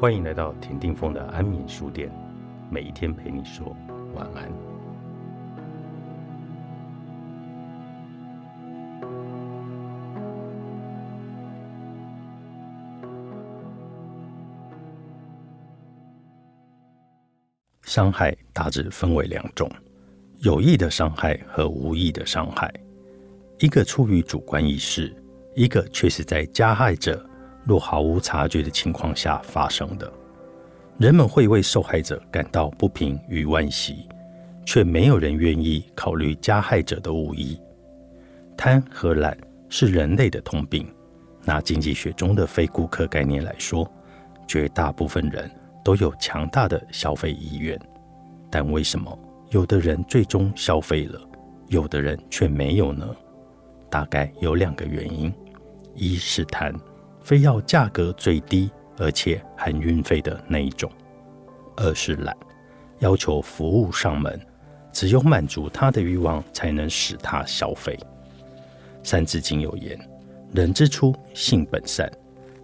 欢迎来到田定峰的安眠书店，每一天陪你说晚安。伤害大致分为两种：有意的伤害和无意的伤害。一个出于主观意识，一个却是在加害者。若毫无察觉的情况下发生的，人们会为受害者感到不平与惋惜，却没有人愿意考虑加害者的无意。贪和懒是人类的通病。拿经济学中的非顾客概念来说，绝大部分人都有强大的消费意愿，但为什么有的人最终消费了，有的人却没有呢？大概有两个原因：一是贪。非要价格最低而且含运费的那一种，二是懒，要求服务上门，只有满足他的欲望，才能使他消费。三字经有言：“人之初，性本善。”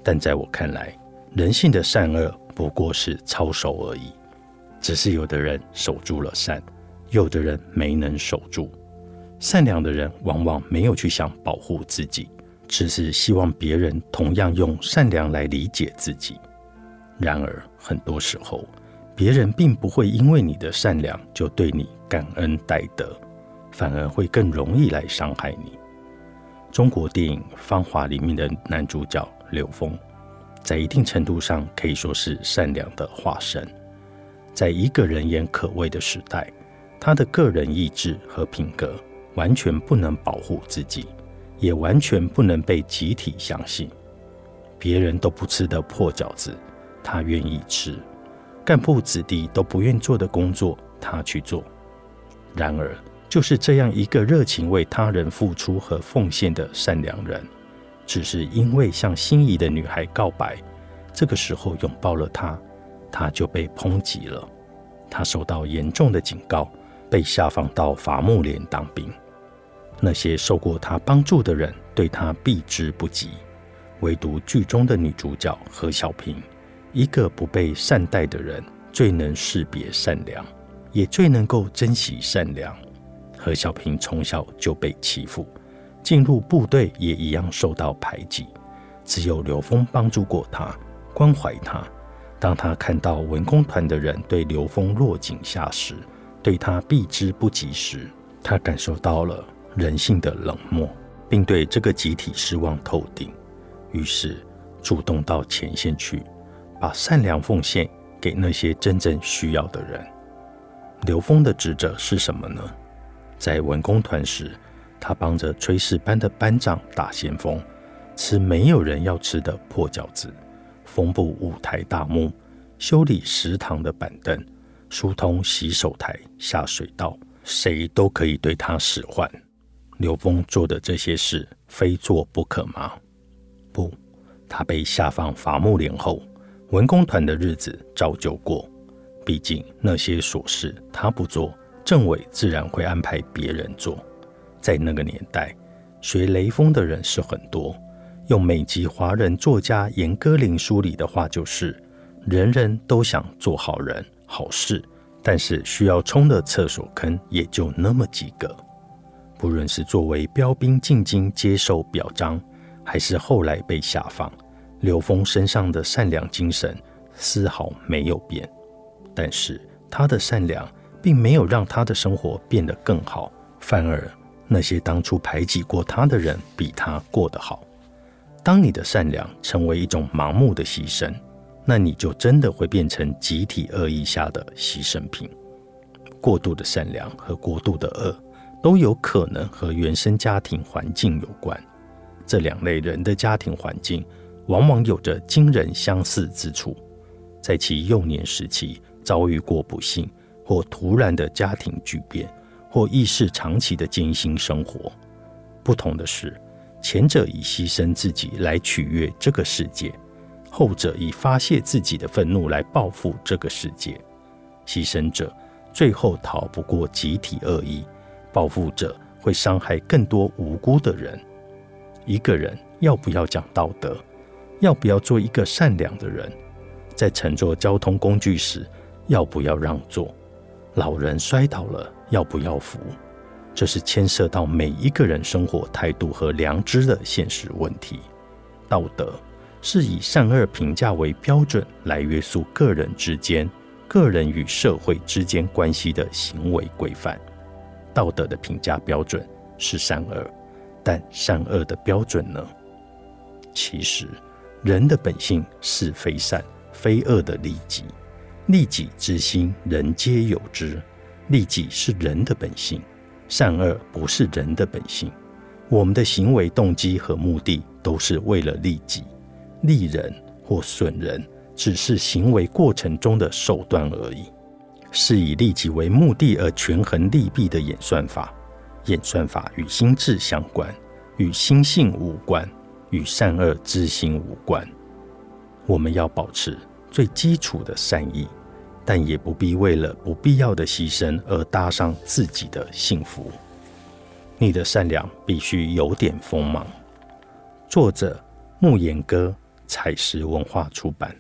但在我看来，人性的善恶不过是操守而已，只是有的人守住了善，有的人没能守住。善良的人往往没有去想保护自己。只是希望别人同样用善良来理解自己。然而，很多时候，别人并不会因为你的善良就对你感恩戴德，反而会更容易来伤害你。中国电影《芳华》里面的男主角刘峰，在一定程度上可以说是善良的化身。在一个人言可畏的时代，他的个人意志和品格完全不能保护自己。也完全不能被集体相信。别人都不吃的破饺子，他愿意吃；干部子弟都不愿做的工作，他去做。然而，就是这样一个热情为他人付出和奉献的善良人，只是因为向心仪的女孩告白，这个时候拥抱了她，他就被抨击了。他受到严重的警告，被下放到伐木连当兵。那些受过他帮助的人对他避之不及，唯独剧中的女主角何小萍，一个不被善待的人，最能识别善良，也最能够珍惜善良。何小萍从小就被欺负，进入部队也一样受到排挤，只有刘峰帮助过她，关怀她。当他看到文工团的人对刘峰落井下石，对他避之不及时，他感受到了。人性的冷漠，并对这个集体失望透顶，于是主动到前线去，把善良奉献给那些真正需要的人。刘峰的职责是什么呢？在文工团时，他帮着炊事班的班长打先锋，吃没有人要吃的破饺子，缝补舞台大幕，修理食堂的板凳，疏通洗手台下水道，谁都可以对他使唤。刘峰做的这些事，非做不可吗？不，他被下放伐木连后，文工团的日子照旧过。毕竟那些琐事他不做，政委自然会安排别人做。在那个年代，学雷锋的人是很多。用美籍华人作家严歌苓书里的话，就是人人都想做好人好事，但是需要冲的厕所坑也就那么几个。不论是作为标兵进京接受表彰，还是后来被下放，刘峰身上的善良精神丝毫没有变。但是他的善良并没有让他的生活变得更好，反而那些当初排挤过他的人比他过得好。当你的善良成为一种盲目的牺牲，那你就真的会变成集体恶意下的牺牲品。过度的善良和过度的恶。都有可能和原生家庭环境有关。这两类人的家庭环境往往有着惊人相似之处，在其幼年时期遭遇过不幸，或突然的家庭巨变，或意识长期的艰辛生活。不同的是，前者以牺牲自己来取悦这个世界，后者以发泄自己的愤怒来报复这个世界。牺牲者最后逃不过集体恶意。报复者会伤害更多无辜的人。一个人要不要讲道德，要不要做一个善良的人，在乘坐交通工具时要不要让座？老人摔倒了要不要扶？这是牵涉到每一个人生活态度和良知的现实问题。道德是以善恶评价为标准来约束个人之间、个人与社会之间关系的行为规范。道德的评价标准是善恶，但善恶的标准呢？其实，人的本性是非善、非恶的利己。利己之心，人皆有之。利己是人的本性。善恶不是人的本性，我们的行为动机和目的都是为了利己、利人或损人，只是行为过程中的手段而已。是以利己为目的而权衡利弊的演算法。演算法与心智相关，与心性无关，与善恶之心无关。我们要保持最基础的善意。但也不必为了不必要的牺牲而搭上自己的幸福。你的善良必须有点锋芒。作者：木言哥，采石文化出版。